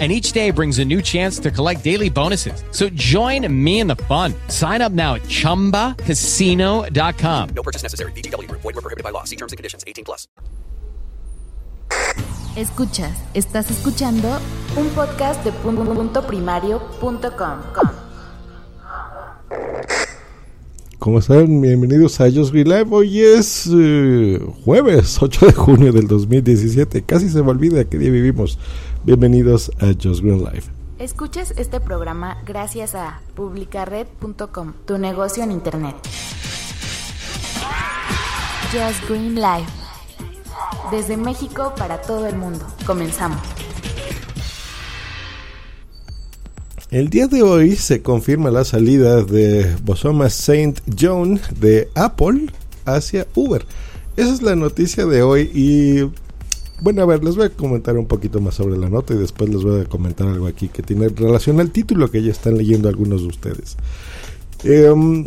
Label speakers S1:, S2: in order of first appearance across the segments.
S1: and each day brings a new chance to collect daily bonuses. So join me in the fun. Sign up now at ChumbaCasino.com.
S2: No purchase necessary. BGW. Void were prohibited by law. See terms and conditions. 18 plus.
S3: Escuchas, estás escuchando un podcast de punto primario.com.
S4: ¿Cómo están? Bienvenidos a Just Green Live. Hoy es eh, jueves 8 de junio del 2017. Casi se me olvida qué día vivimos. Bienvenidos a Just Green Live.
S3: Escuchas este programa gracias a publicared.com, tu negocio en internet. Just Green Live. Desde México para todo el mundo. Comenzamos.
S4: El día de hoy se confirma la salida de Bosoma Saint John de Apple hacia Uber. Esa es la noticia de hoy y bueno, a ver, les voy a comentar un poquito más sobre la nota y después les voy a comentar algo aquí que tiene relación al título que ya están leyendo algunos de ustedes. Em,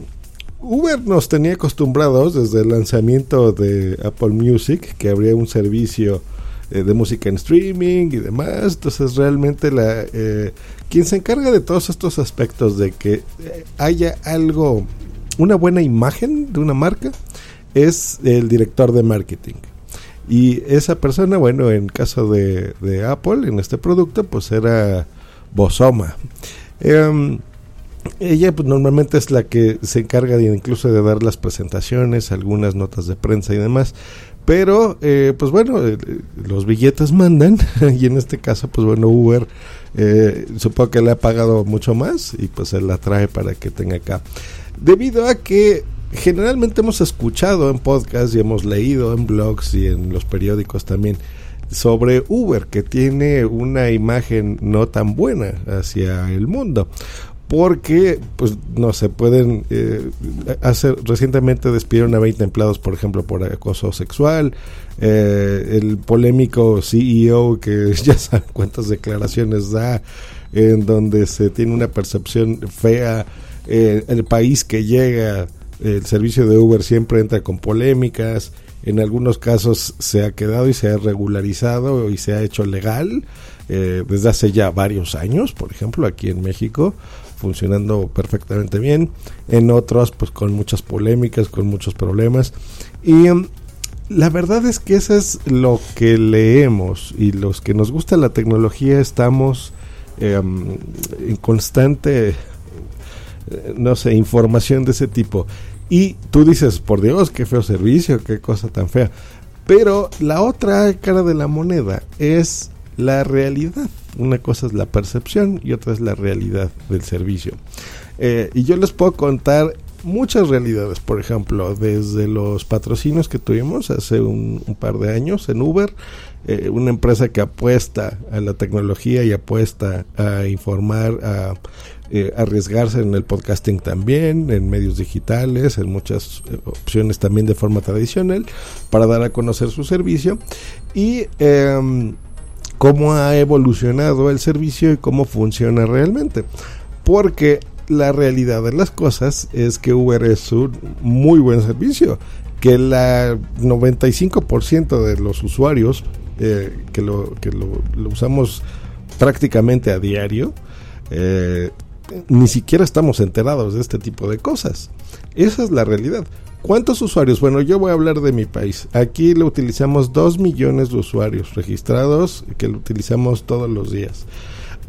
S4: Uber nos tenía acostumbrados desde el lanzamiento de Apple Music que habría un servicio eh, de música en streaming y demás. Entonces realmente la eh, quien se encarga de todos estos aspectos de que eh, haya algo, una buena imagen de una marca, es el director de marketing. Y esa persona, bueno, en caso de, Apple, en este producto, pues era Bosoma. Em, ella pues normalmente es la que se encarga incluso de dar las presentaciones, algunas notas de prensa y demás. Pero, eh, pues bueno, eh, los billetes mandan y en este caso, pues bueno, Uber eh, supongo que le ha pagado mucho más y pues se la trae para que tenga acá. Debido a que generalmente hemos escuchado en podcast y hemos leído en blogs y en los periódicos también sobre Uber, que tiene una imagen no tan buena hacia el mundo porque pues no se pueden eh, hacer recientemente despidieron a 20 empleados por ejemplo por acoso sexual. Eh, el polémico CEO que ya saben cuántas declaraciones da en donde se tiene una percepción fea eh, el país que llega el servicio de Uber siempre entra con polémicas en algunos casos se ha quedado y se ha regularizado y se ha hecho legal desde hace ya varios años por ejemplo aquí en México funcionando perfectamente bien, en otros pues con muchas polémicas, con muchos problemas. Y em, la verdad es que eso es lo que leemos y los que nos gusta la tecnología estamos em, en constante, eh, no sé, información de ese tipo. Y tú dices, por Dios, qué feo servicio, qué cosa tan fea. Pero la otra cara de la moneda es la realidad. Una cosa es la percepción y otra es la realidad del servicio. Eh, y yo les puedo contar muchas realidades, por ejemplo, desde los patrocinios que tuvimos hace un, par de años en Uber, eh, una empresa que apuesta a la tecnología y apuesta a informar, a eh, arriesgarse en el podcasting también, en medios digitales, en muchas opciones también de forma tradicional, para dar a conocer su servicio. Y em, cómo ha evolucionado el servicio y cómo funciona realmente. Porque la realidad de las cosas es que Uber es un muy buen servicio, que el 95% de los usuarios eh, que, lo, que lo, usamos prácticamente a diario, eh, ni siquiera estamos enterados de este tipo de cosas. Esa es la realidad. ¿Cuántos usuarios? Bueno, yo voy a hablar de mi país. Aquí lo utilizamos 2 millones de usuarios registrados que lo utilizamos todos los días.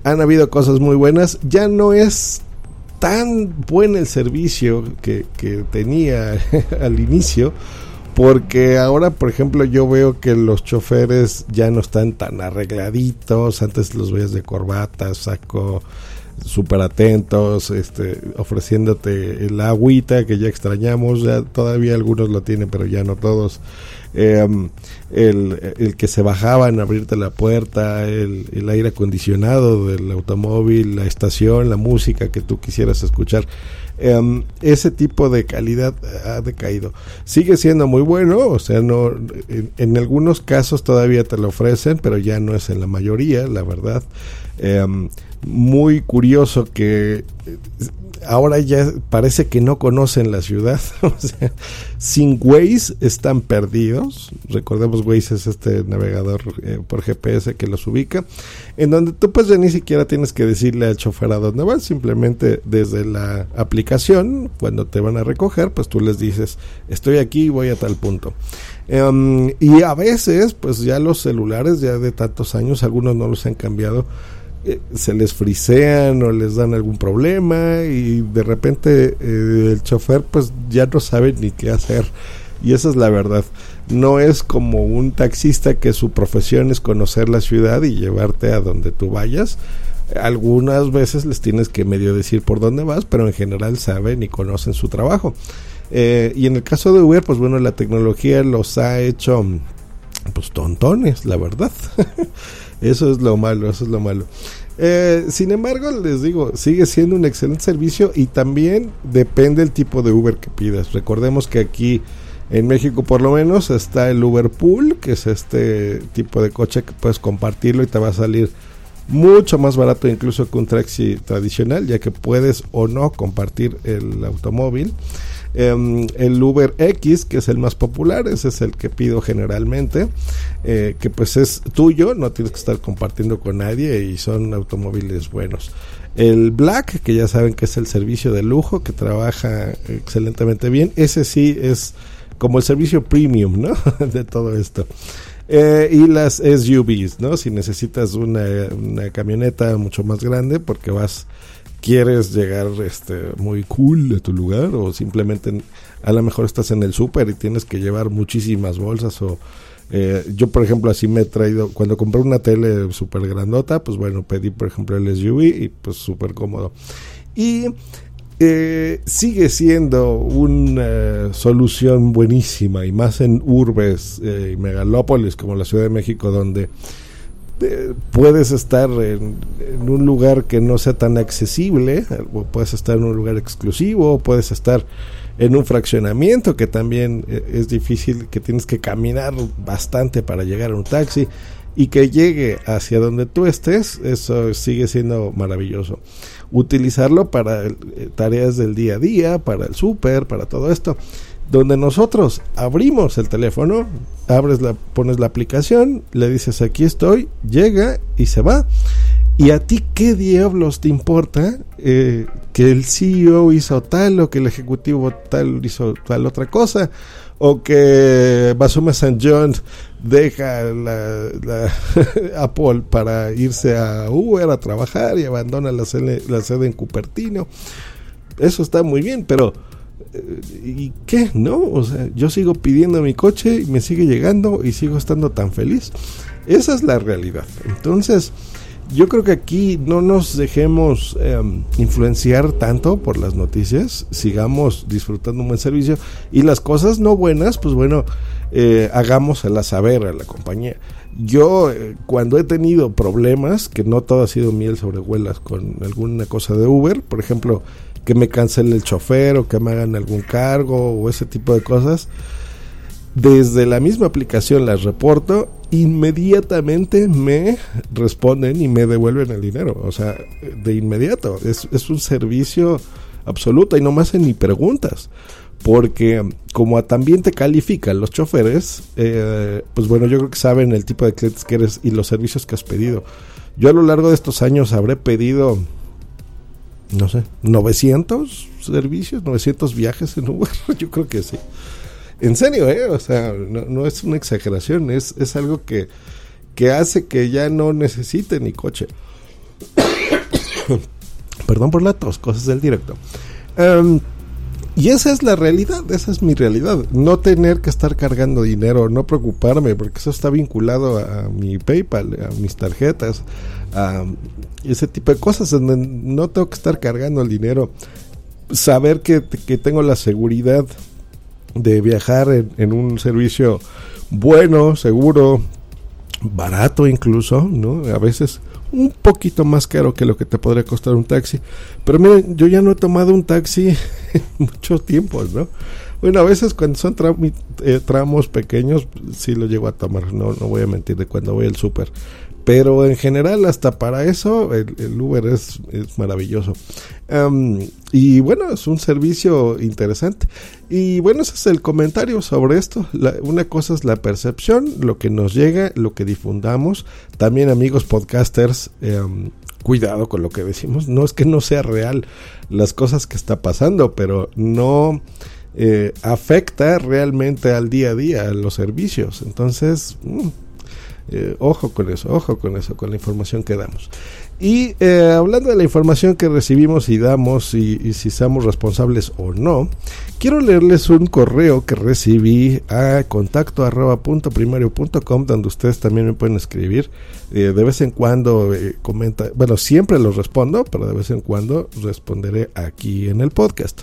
S4: Han habido cosas muy buenas. Ya no es tan buen el servicio que, que tenía al inicio. Porque ahora, por ejemplo, yo veo que los choferes ya no están tan arregladitos. Antes los veías de corbata, saco súper atentos, este, ofreciéndote el agüita que ya extrañamos, ya todavía algunos lo tienen, pero ya no todos. em, el, que se bajaban a abrirte la puerta, el, aire acondicionado del automóvil, la estación, la música que tú quisieras escuchar. Um, ese tipo de calidad ha decaído. Sigue siendo muy bueno, o sea, no en, algunos casos todavía te lo ofrecen, pero ya no es en la mayoría, la verdad. Um, muy curioso que ahora ya parece que no conocen la ciudad. o sea, sin Waze están perdidos. Recordemos Waze es este navegador eh, por GPS que los ubica. En donde tú pues ya ni siquiera tienes que decirle al chofer a dónde vas. Simplemente desde la aplicación, cuando te van a recoger, pues tú les dices, estoy aquí y voy a tal punto. Um, y a veces, pues ya los celulares, ya de tantos años, algunos no los han cambiado eh, se les frisean o les dan algún problema y de repente eh, el chofer pues ya no sabe ni qué hacer. Y esa es la verdad. No es como un taxista que su profesión es conocer la ciudad y llevarte a donde tú vayas. Algunas veces les tienes que medio decir por dónde vas pero en general saben y conocen su trabajo. Eh, y en el caso de Uber pues bueno la tecnología los ha hecho pues tontones la verdad Eso es lo malo, eso es lo malo. Eh, sin embargo, les digo, sigue siendo un excelente servicio y también depende el tipo de Uber que pidas. Recordemos que aquí en México por lo menos está el Uber Pool, que es este tipo de coche que puedes compartirlo y te va a salir mucho más barato incluso que un taxi tradicional, ya que puedes o no compartir el automóvil. Em, el Uber X, que es el más popular, ese es el que pido generalmente, eh, que pues es tuyo, no tienes que estar compartiendo con nadie y son automóviles buenos. El Black, que ya saben que es el servicio de lujo, que trabaja excelentemente bien, ese sí es como el servicio premium, ¿no? de todo esto. Eh, y las SUVs, ¿no? Si necesitas una, una camioneta mucho más grande porque vas quieres llegar este muy cool a tu lugar o simplemente a lo mejor estás en el súper y tienes que llevar muchísimas bolsas o eh, yo por ejemplo así me he traído cuando compré una tele súper grandota pues bueno pedí por ejemplo el SUV y pues súper cómodo. Y eh, sigue siendo una solución buenísima y más en urbes eh, y megalópolis como la Ciudad de México donde puedes estar en, un lugar que no sea tan accesible, o puedes estar en un lugar exclusivo, puedes estar en un fraccionamiento que también eh, es difícil, que tienes que caminar bastante para llegar a un taxi y que llegue hacia donde tú estés, eso sigue siendo maravilloso. Utilizarlo para eh, tareas del día a día, para el súper, para todo esto donde nosotros abrimos el teléfono, abres la, pones la aplicación, le dices aquí estoy, llega y se va. ¿Y a ti qué diablos te importa eh, que el CEO hizo tal o que el ejecutivo tal hizo tal otra cosa? O que Basuma San John deja la, la Apple para irse a Uber a trabajar y abandona la la sede en Cupertino. Eso está muy bien, pero ¿y qué? ¿No? O sea, yo sigo pidiendo mi coche y me sigue llegando y sigo estando tan feliz. Esa es la realidad. Entonces, yo creo que aquí no nos dejemos em, influenciar tanto por las noticias, sigamos disfrutando un buen servicio y las cosas no buenas, pues bueno, eh, hagámoslas saber a la compañía. Yo eh, cuando he tenido problemas, que no todo ha sido miel sobre huelas con alguna cosa de Uber, por ejemplo, que me cancele el chofer o que me hagan algún cargo o ese tipo de cosas. Desde la misma aplicación las reporto, inmediatamente me responden y me devuelven el dinero. O sea, de inmediato. Es, es un servicio absoluto y no me hacen ni preguntas. Porque como también te califican los choferes, eh, pues bueno, yo creo que saben el tipo de clientes que eres y los servicios que has pedido. Yo a lo largo de estos años habré pedido no sé, 900 servicios, 900 viajes en Uber, yo creo que sí. En serio, ¿eh? O sea, no, es una exageración, es, es algo que, que hace que ya no necesite ni coche. Perdón por la tos, cosas del directo. Em, y esa es la realidad, esa es mi realidad. No tener que estar cargando dinero, no preocuparme, porque eso está vinculado a mi PayPal, a mis tarjetas, a ese tipo de cosas, donde no tengo que estar cargando el dinero. Saber que, tengo la seguridad de viajar en, un servicio bueno, seguro, barato incluso, ¿no? A veces un poquito más caro que lo que te podría costar un taxi. Pero miren, yo ya no he tomado un taxi en mucho tiempo, ¿no? Bueno, a veces cuando son eh, tramos pequeños, sí lo llego a tomar, no, no voy a mentir, de cuando voy al súper. Pero en general, hasta para eso, el, Uber es, maravilloso. y bueno, es un servicio interesante. Y bueno, ese es el comentario sobre esto. una cosa es la percepción, lo que nos llega, lo que difundamos. También amigos podcasters, em, cuidado con lo que decimos. No es que no sea real las cosas que está pasando, pero no... Eh, afecta realmente al día a día, los servicios. Entonces, mm, eh, ojo con eso, ojo con eso, con la información que damos. Y eh, hablando de la información que recibimos y damos y, si somos responsables o no, quiero leerles un correo que recibí a contacto arroba punto primario punto com, donde ustedes también me pueden escribir. Eh, de vez en cuando comenta, bueno, siempre los respondo, pero de vez en cuando responderé aquí en el podcast.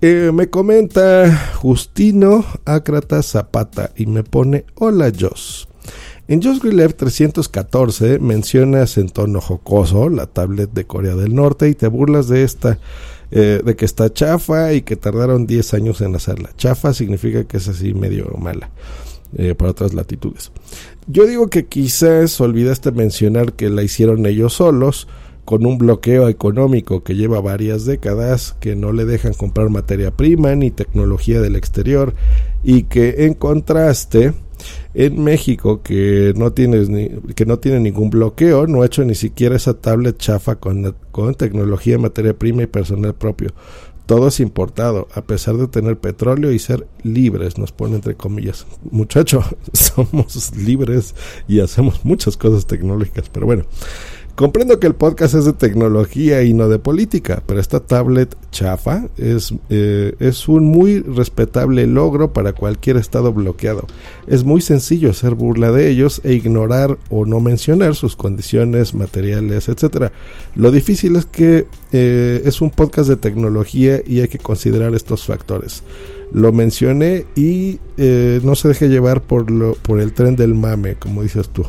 S4: me comenta Justino Acrata Zapata y me pone, hola Jos. En Just 314 mencionas en tono jocoso la tablet de Corea del Norte y te burlas de esta, eh, de que está chafa y que tardaron 10 años en hacerla. Chafa significa que es así medio mala eh, para otras latitudes. Yo digo que quizás olvidaste mencionar que la hicieron ellos solos con un bloqueo económico que lleva varias décadas, que no le dejan comprar materia prima ni tecnología del exterior y que en contraste en México que no tienes ni, que no tiene ningún bloqueo, no ha hecho ni siquiera esa tablet chafa con, con tecnología, materia prima y personal propio. Todo es importado, a pesar de tener petróleo y ser libres, nos pone entre comillas. Muchacho, somos libres y hacemos muchas cosas tecnológicas, pero bueno. Comprendo que el podcast es de tecnología y no de política, pero esta tablet chafa es, eh, es un muy respetable logro para cualquier estado bloqueado. Es muy sencillo hacer burla de ellos e ignorar o no mencionar sus condiciones materiales, etc. Lo difícil es que eh, es un podcast de tecnología y hay que considerar estos factores. Lo mencioné y eh, no se deje llevar por, lo, por el tren del mame, como dices tú.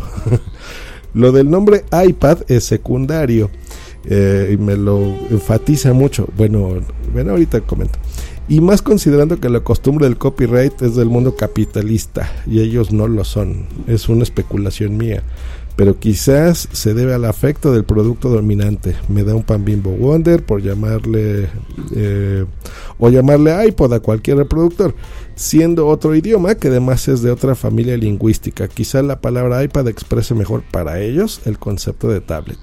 S4: Lo del nombre iPad es secundario eh, y me lo enfatiza mucho. Bueno, ven ahorita comento. Y más considerando que la costumbre del copyright es del mundo capitalista y ellos no lo son. Es una especulación mía. Pero quizás se debe al afecto del producto dominante. Me da un pan bimbo wonder por llamarle eh, o llamarle iPod a cualquier reproductor siendo otro idioma que además es de otra familia lingüística. Quizá la palabra iPad exprese mejor para ellos el concepto de tablet.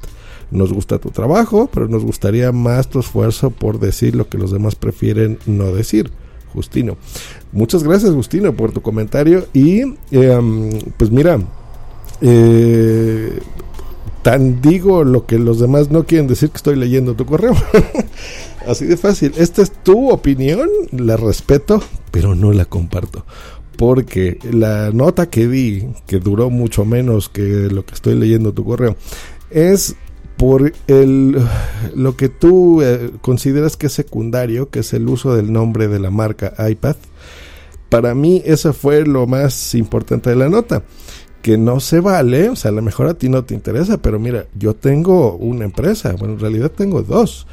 S4: Nos gusta tu trabajo, pero nos gustaría más tu esfuerzo por decir lo que los demás prefieren no decir. Justino. Muchas gracias, Justino, por tu comentario. Y em, pues mira, eh, tan digo lo que los demás no quieren decir que estoy leyendo tu correo. Así de fácil. Esta es tu opinión, la respeto, pero no la comparto. Porque la nota que di, que duró mucho menos que lo que estoy leyendo tu correo, es por el lo que tú eh, consideras que es secundario, que es el uso del nombre de la marca iPad. Para mí eso fue lo más importante de la nota que no se vale, o sea, a lo mejor a ti no te interesa, pero mira, yo tengo una empresa, bueno, en realidad tengo dos.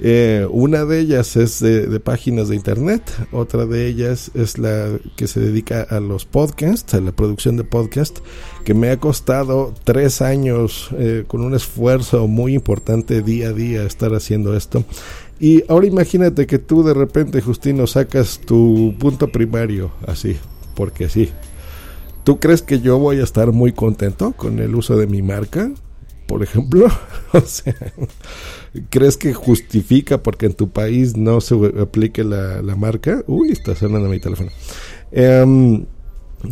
S4: Eh, una de ellas es de, páginas de internet, otra de ellas es la que se dedica a los podcasts, a la producción de podcasts, que me ha costado tres años eh, con un esfuerzo muy importante día a día estar haciendo esto. Y ahora imagínate que tú de repente, Justino, sacas tu punto primario, así, porque sí. ¿Tú crees que yo voy a estar muy contento con el uso de mi marca? Por ejemplo, o sea, ¿Crees que justifica porque en tu país no se aplique la, marca? Uy, está sonando mi teléfono. Em,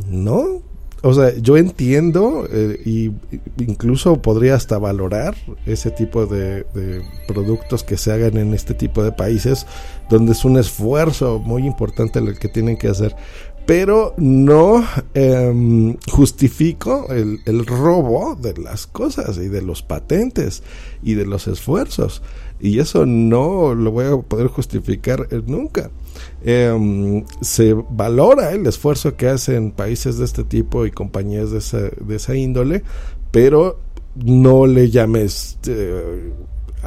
S4: no, o sea, yo entiendo eh, y incluso podría hasta valorar ese tipo de, de, productos que se hagan en este tipo de países donde es un esfuerzo muy importante el que tienen que hacer pero no em, justifico el, el, robo de las cosas y de los patentes y de los esfuerzos. Y eso no lo voy a poder justificar nunca. Em, se valora el esfuerzo que hacen países de este tipo y compañías de esa, de esa índole, pero no le llames eh,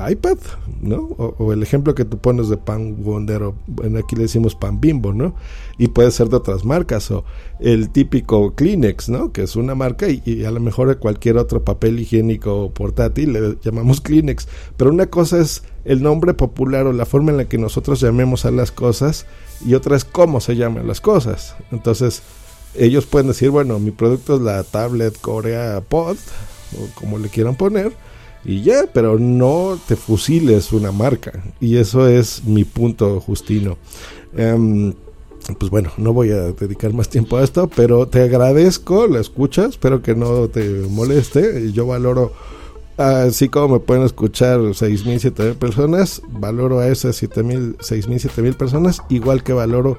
S4: iPad, ¿no? O, el ejemplo que tú pones de pan Wonder, o bueno, aquí le decimos pan bimbo, ¿no? Y puede ser de otras marcas, o el típico Kleenex, ¿no? Que es una marca y, a lo mejor cualquier otro papel higiénico portátil le llamamos Kleenex. Pero una cosa es el nombre popular o la forma en la que nosotros llamemos a las cosas y otra es cómo se llaman las cosas. Entonces, ellos pueden decir, bueno, mi producto es la tablet Corea Pod, o como le quieran poner y ya, pero no te fusiles una marca. Y eso es mi punto, Justino. Em, pues bueno, no voy a dedicar más tiempo a esto, pero te agradezco la escucha, espero que no te moleste. Yo valoro, así como me pueden escuchar 6.000, 7.000 personas, valoro a esas 7.000, 6.000, 7.000 personas, igual que valoro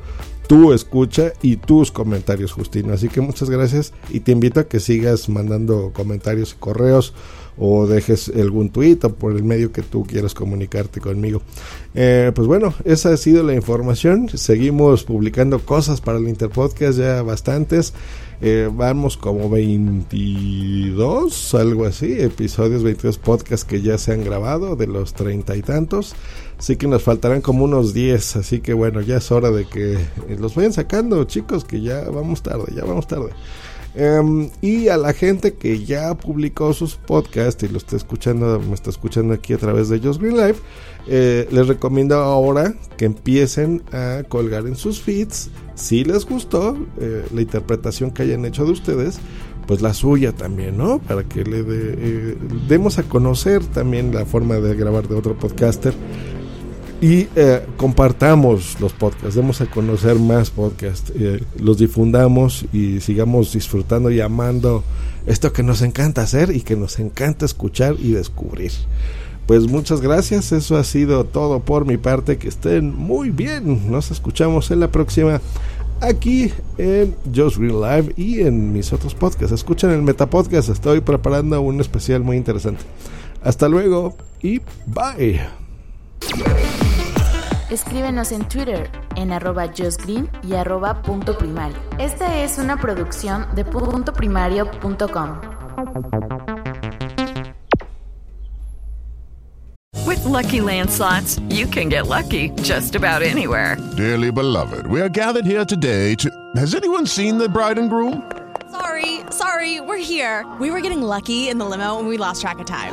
S4: tu escucha y tus comentarios, Justino. Así que muchas gracias y te invito a que sigas mandando comentarios y correos o dejes algún tweet o por el medio que tú quieras comunicarte conmigo. Eh, pues bueno, esa ha sido la información. Seguimos publicando cosas para el Interpodcast, ya bastantes. Eh, vamos como 22, algo así, episodios, 22 podcasts que ya se han grabado de los treinta y tantos. Así que nos faltarán como unos 10. Así que bueno, ya es hora de que los vayan sacando, chicos, que ya vamos tarde, ya vamos tarde. Em, y a la gente que ya publicó sus podcasts y lo está escuchando, me está escuchando aquí a través de Just Green Life, eh, les recomiendo ahora que empiecen a colgar en sus feeds, si les gustó eh, la interpretación que hayan hecho de ustedes, pues la suya también, ¿no? Para que le eh, demos a conocer también la forma de grabar de otro podcaster y eh, compartamos los podcasts, demos a conocer más podcasts, eh, los difundamos y sigamos disfrutando y amando esto que nos encanta hacer y que nos encanta escuchar y descubrir. Pues muchas gracias, eso ha sido todo por mi parte, que estén muy bien, nos escuchamos en la próxima aquí en Just Real Live y en mis otros podcasts. Escuchen el Metapodcast, estoy preparando un especial muy interesante. Hasta luego y bye.
S3: Escríbenos en Twitter en arroba justgreen y arroba punto primario. Esta es una producción de puntoprimario.com.
S5: With lucky landslots, you can get lucky just about anywhere.
S6: Dearly beloved, we are gathered here today to. Has anyone seen the bride and groom?
S7: Sorry, sorry, we're here. We were getting lucky in the limo and we lost track of time.